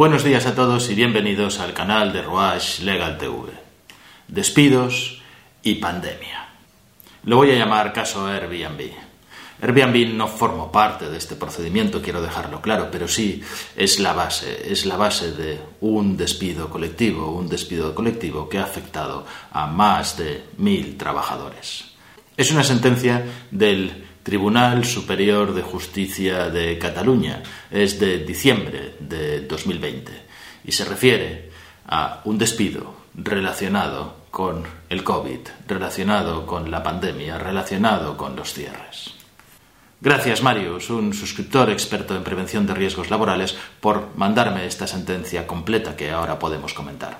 Buenos días a todos y bienvenidos al canal de Rouache Legal TV. Despidos y pandemia. Lo voy a llamar caso Airbnb. Airbnb no formó parte de este procedimiento, quiero dejarlo claro, pero sí es la base, es la base de un despido colectivo, un despido colectivo que ha afectado a más de mil trabajadores. Es una sentencia del Tribunal Superior de Justicia de Cataluña. Es de diciembre de 2020 y se refiere a un despido relacionado con el COVID, relacionado con la pandemia, relacionado con los cierres. Gracias, Marius, un suscriptor experto en prevención de riesgos laborales, por mandarme esta sentencia completa que ahora podemos comentar.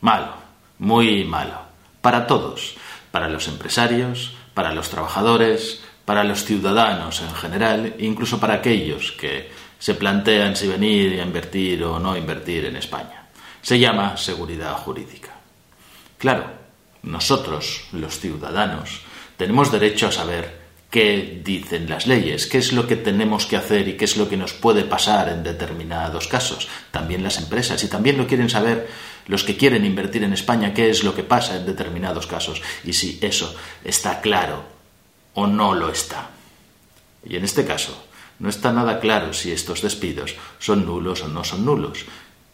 Malo, muy malo, para todos, para los empresarios, para los trabajadores, para los ciudadanos en general, incluso para aquellos que se plantean si venir a invertir o no invertir en España. Se llama seguridad jurídica. Claro, nosotros, los ciudadanos, tenemos derecho a saber qué dicen las leyes, qué es lo que tenemos que hacer y qué es lo que nos puede pasar en determinados casos. También las empresas y también lo quieren saber los que quieren invertir en España, qué es lo que pasa en determinados casos y si eso está claro o no lo está. Y en este caso, no está nada claro si estos despidos son nulos o no son nulos.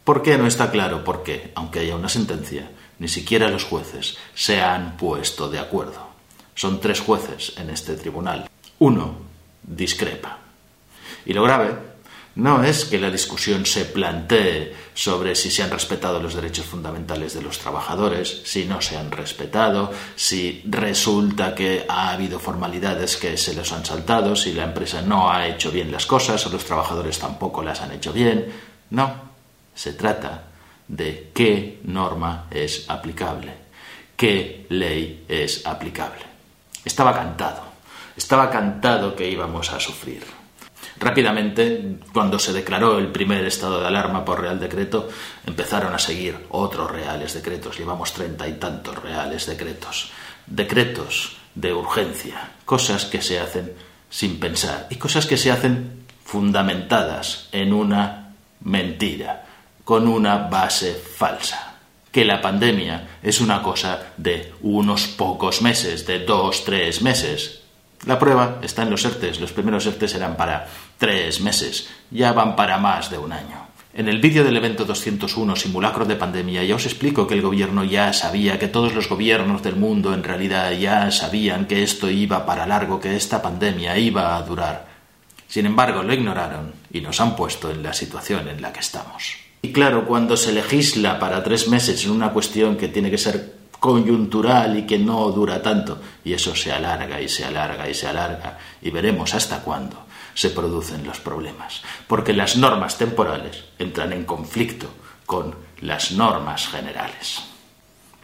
¿Por qué no está claro? Porque, aunque haya una sentencia, ni siquiera los jueces se han puesto de acuerdo. Son tres jueces en este tribunal. Uno discrepa. Y lo grave no es que la discusión se plantee sobre si se han respetado los derechos fundamentales de los trabajadores, si no se han respetado, si resulta que ha habido formalidades que se los han saltado, si la empresa no ha hecho bien las cosas o los trabajadores tampoco las han hecho bien. No, se trata de qué norma es aplicable, qué ley es aplicable. Estaba cantado, estaba cantado que íbamos a sufrir. Rápidamente, cuando se declaró el primer estado de alarma por Real Decreto, empezaron a seguir otros reales decretos. Llevamos treinta y tantos reales decretos. Decretos de urgencia, cosas que se hacen sin pensar y cosas que se hacen fundamentadas en una mentira, con una base falsa que la pandemia es una cosa de unos pocos meses, de dos, tres meses. La prueba está en los ERTES. Los primeros ERTES eran para tres meses. Ya van para más de un año. En el vídeo del evento 201, Simulacro de Pandemia, ya os explico que el gobierno ya sabía, que todos los gobiernos del mundo en realidad ya sabían que esto iba para largo, que esta pandemia iba a durar. Sin embargo, lo ignoraron y nos han puesto en la situación en la que estamos. Y claro, cuando se legisla para tres meses en una cuestión que tiene que ser coyuntural y que no dura tanto. Y eso se alarga y se alarga y se alarga y veremos hasta cuándo se producen los problemas. Porque las normas temporales entran en conflicto con las normas generales.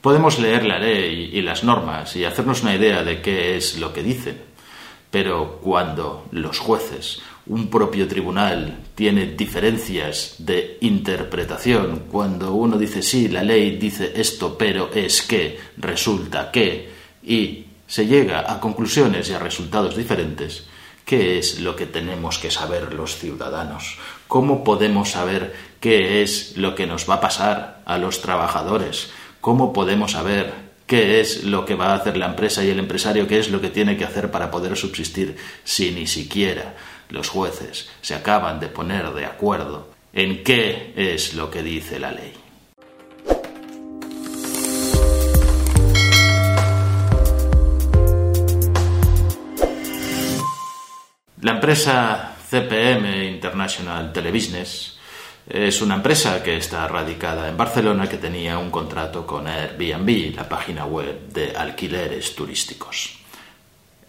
Podemos leer la ley y las normas y hacernos una idea de qué es lo que dicen, pero cuando los jueces un propio tribunal tiene diferencias de interpretación, cuando uno dice sí, la ley dice esto, pero es que, resulta que, y se llega a conclusiones y a resultados diferentes, ¿qué es lo que tenemos que saber los ciudadanos? ¿Cómo podemos saber qué es lo que nos va a pasar a los trabajadores? ¿Cómo podemos saber qué es lo que va a hacer la empresa y el empresario, qué es lo que tiene que hacer para poder subsistir si ni siquiera los jueces se acaban de poner de acuerdo en qué es lo que dice la ley. La empresa CPM International Telebusiness es una empresa que está radicada en Barcelona que tenía un contrato con Airbnb, la página web de alquileres turísticos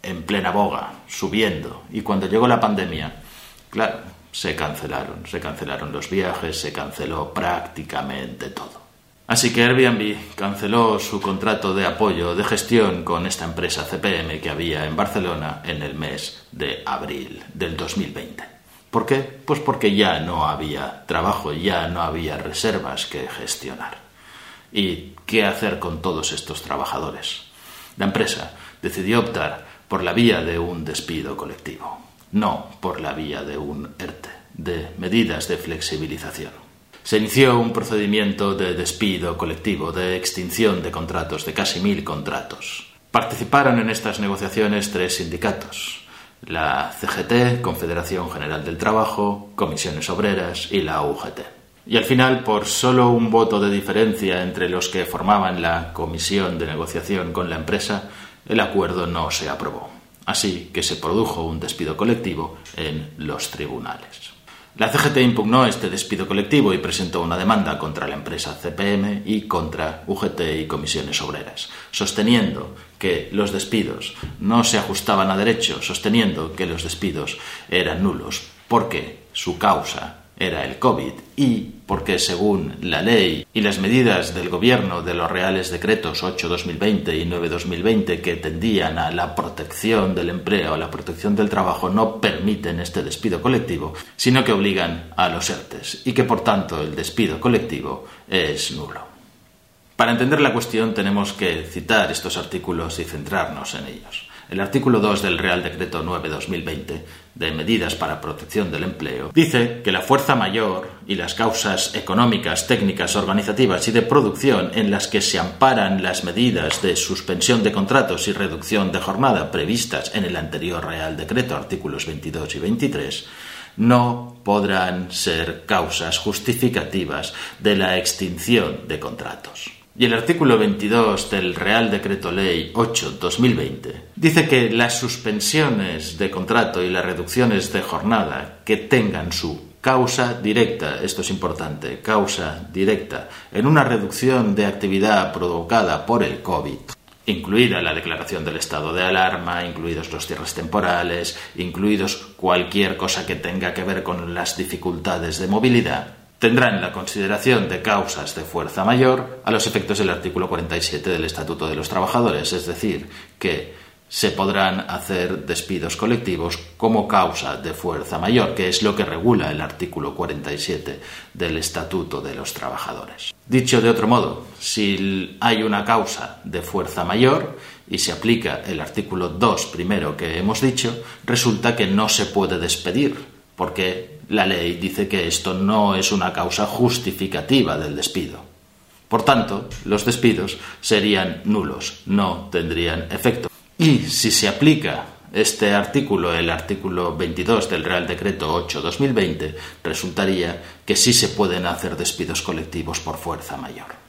en plena boga, subiendo. Y cuando llegó la pandemia, claro, se cancelaron, se cancelaron los viajes, se canceló prácticamente todo. Así que Airbnb canceló su contrato de apoyo de gestión con esta empresa CPM que había en Barcelona en el mes de abril del 2020. ¿Por qué? Pues porque ya no había trabajo, ya no había reservas que gestionar. ¿Y qué hacer con todos estos trabajadores? La empresa decidió optar por la vía de un despido colectivo, no por la vía de un ERTE, de medidas de flexibilización. Se inició un procedimiento de despido colectivo, de extinción de contratos, de casi mil contratos. Participaron en estas negociaciones tres sindicatos, la CGT, Confederación General del Trabajo, Comisiones Obreras y la UGT. Y al final, por solo un voto de diferencia entre los que formaban la comisión de negociación con la empresa, el acuerdo no se aprobó. Así que se produjo un despido colectivo en los tribunales. La CGT impugnó este despido colectivo y presentó una demanda contra la empresa CPM y contra UGT y comisiones obreras, sosteniendo que los despidos no se ajustaban a derecho, sosteniendo que los despidos eran nulos, porque su causa era el COVID y porque según la ley y las medidas del gobierno de los reales decretos 8-2020 y 9-2020 que tendían a la protección del empleo, a la protección del trabajo, no permiten este despido colectivo, sino que obligan a los ERTES y que por tanto el despido colectivo es nulo. Para entender la cuestión tenemos que citar estos artículos y centrarnos en ellos. El artículo 2 del Real Decreto 9-2020 de Medidas para Protección del Empleo dice que la fuerza mayor y las causas económicas, técnicas, organizativas y de producción en las que se amparan las medidas de suspensión de contratos y reducción de jornada previstas en el anterior Real Decreto, artículos 22 y 23, no podrán ser causas justificativas de la extinción de contratos. Y el artículo 22 del Real Decreto Ley 8-2020 dice que las suspensiones de contrato y las reducciones de jornada que tengan su causa directa, esto es importante, causa directa, en una reducción de actividad provocada por el COVID, incluida la declaración del estado de alarma, incluidos los cierres temporales, incluidos cualquier cosa que tenga que ver con las dificultades de movilidad, tendrán la consideración de causas de fuerza mayor a los efectos del artículo 47 del Estatuto de los Trabajadores, es decir, que se podrán hacer despidos colectivos como causa de fuerza mayor, que es lo que regula el artículo 47 del Estatuto de los Trabajadores. Dicho de otro modo, si hay una causa de fuerza mayor y se aplica el artículo 2 primero que hemos dicho, resulta que no se puede despedir porque la ley dice que esto no es una causa justificativa del despido. Por tanto, los despidos serían nulos, no tendrían efecto. Y si se aplica este artículo, el artículo 22 del Real Decreto 8-2020, resultaría que sí se pueden hacer despidos colectivos por fuerza mayor.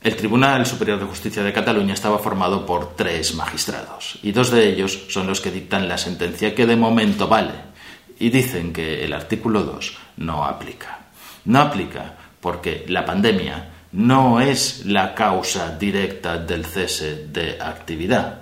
El Tribunal Superior de Justicia de Cataluña estaba formado por tres magistrados, y dos de ellos son los que dictan la sentencia que de momento vale, y dicen que el artículo 2 no aplica. No aplica porque la pandemia no es la causa directa del cese de actividad.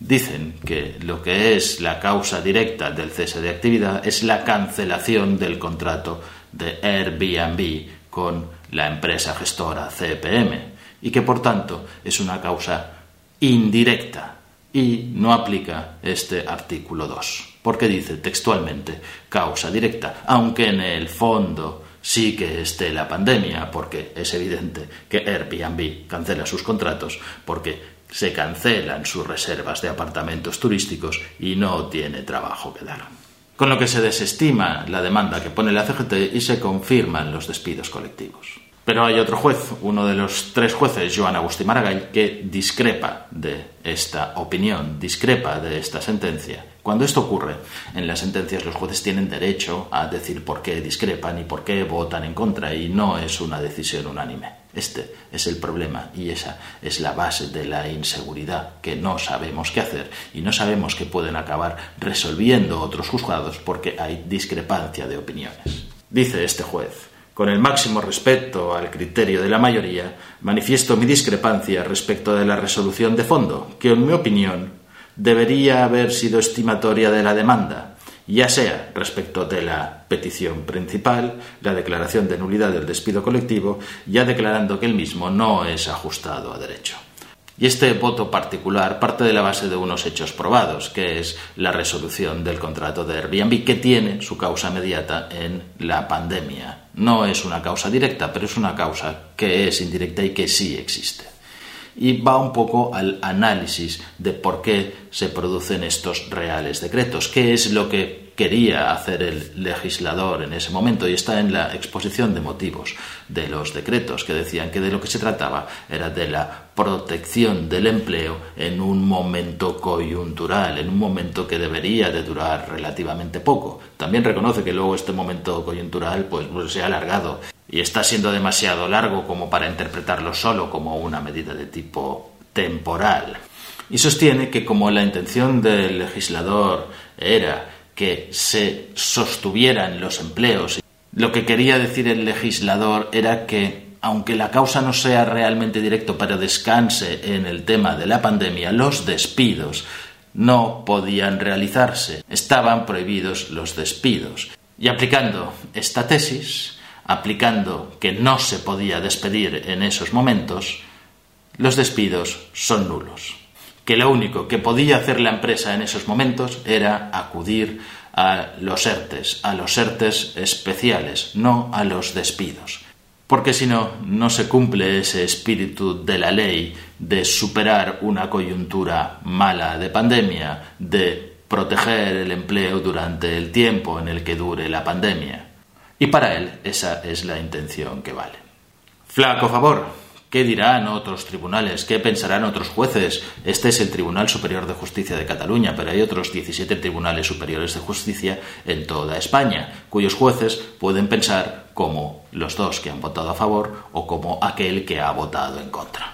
Dicen que lo que es la causa directa del cese de actividad es la cancelación del contrato de Airbnb con la empresa gestora CPM y que por tanto es una causa indirecta y no aplica este artículo 2 porque dice textualmente causa directa, aunque en el fondo sí que esté la pandemia, porque es evidente que Airbnb cancela sus contratos porque se cancelan sus reservas de apartamentos turísticos y no tiene trabajo que dar. Con lo que se desestima la demanda que pone la CGT y se confirman los despidos colectivos. Pero hay otro juez, uno de los tres jueces, Joan Agustí Maragall, que discrepa de esta opinión, discrepa de esta sentencia. Cuando esto ocurre, en las sentencias los jueces tienen derecho a decir por qué discrepan y por qué votan en contra y no es una decisión unánime. Este es el problema y esa es la base de la inseguridad, que no sabemos qué hacer y no sabemos qué pueden acabar resolviendo otros juzgados porque hay discrepancia de opiniones. Dice este juez, con el máximo respeto al criterio de la mayoría, manifiesto mi discrepancia respecto de la resolución de fondo, que en mi opinión debería haber sido estimatoria de la demanda, ya sea respecto de la petición principal, la declaración de nulidad del despido colectivo, ya declarando que el mismo no es ajustado a derecho. Y este voto particular parte de la base de unos hechos probados, que es la resolución del contrato de Airbnb, que tiene su causa inmediata en la pandemia. No es una causa directa, pero es una causa que es indirecta y que sí existe. Y va un poco al análisis de por qué se producen estos reales decretos, qué es lo que quería hacer el legislador en ese momento y está en la exposición de motivos de los decretos que decían que de lo que se trataba era de la protección del empleo en un momento coyuntural, en un momento que debería de durar relativamente poco. También reconoce que luego este momento coyuntural pues, pues se ha alargado y está siendo demasiado largo como para interpretarlo solo como una medida de tipo temporal. Y sostiene que como la intención del legislador era que se sostuvieran los empleos. Lo que quería decir el legislador era que, aunque la causa no sea realmente directo, pero descanse en el tema de la pandemia, los despidos no podían realizarse. Estaban prohibidos los despidos. Y aplicando esta tesis, aplicando que no se podía despedir en esos momentos, los despidos son nulos que lo único que podía hacer la empresa en esos momentos era acudir a los ERTES, a los ERTES especiales, no a los despidos. Porque si no, no se cumple ese espíritu de la ley de superar una coyuntura mala de pandemia, de proteger el empleo durante el tiempo en el que dure la pandemia. Y para él esa es la intención que vale. Flaco favor, ¿Qué dirán otros tribunales? ¿Qué pensarán otros jueces? Este es el Tribunal Superior de Justicia de Cataluña, pero hay otros 17 tribunales superiores de justicia en toda España, cuyos jueces pueden pensar como los dos que han votado a favor o como aquel que ha votado en contra.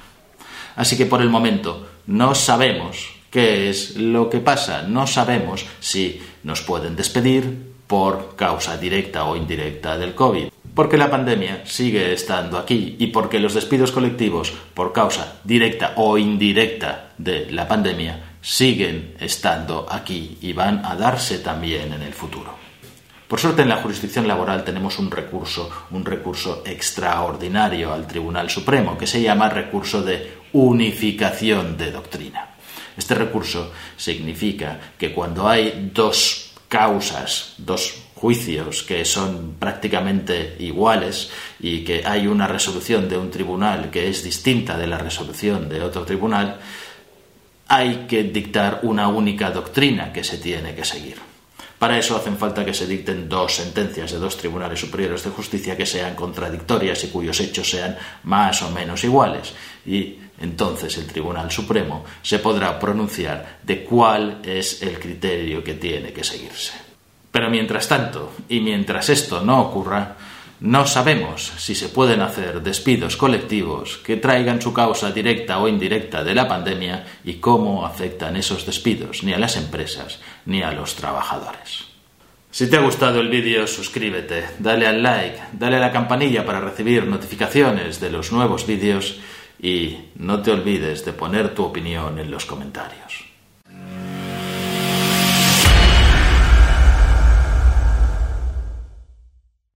Así que por el momento no sabemos qué es lo que pasa, no sabemos si nos pueden despedir por causa directa o indirecta del COVID porque la pandemia sigue estando aquí y porque los despidos colectivos por causa directa o indirecta de la pandemia siguen estando aquí y van a darse también en el futuro. Por suerte en la jurisdicción laboral tenemos un recurso, un recurso extraordinario al Tribunal Supremo que se llama recurso de unificación de doctrina. Este recurso significa que cuando hay dos causas, dos juicios que son prácticamente iguales y que hay una resolución de un tribunal que es distinta de la resolución de otro tribunal, hay que dictar una única doctrina que se tiene que seguir. Para eso hacen falta que se dicten dos sentencias de dos tribunales superiores de justicia que sean contradictorias y cuyos hechos sean más o menos iguales. Y entonces el Tribunal Supremo se podrá pronunciar de cuál es el criterio que tiene que seguirse. Pero mientras tanto, y mientras esto no ocurra, no sabemos si se pueden hacer despidos colectivos que traigan su causa directa o indirecta de la pandemia y cómo afectan esos despidos ni a las empresas ni a los trabajadores. Si te ha gustado el vídeo, suscríbete, dale al like, dale a la campanilla para recibir notificaciones de los nuevos vídeos y no te olvides de poner tu opinión en los comentarios.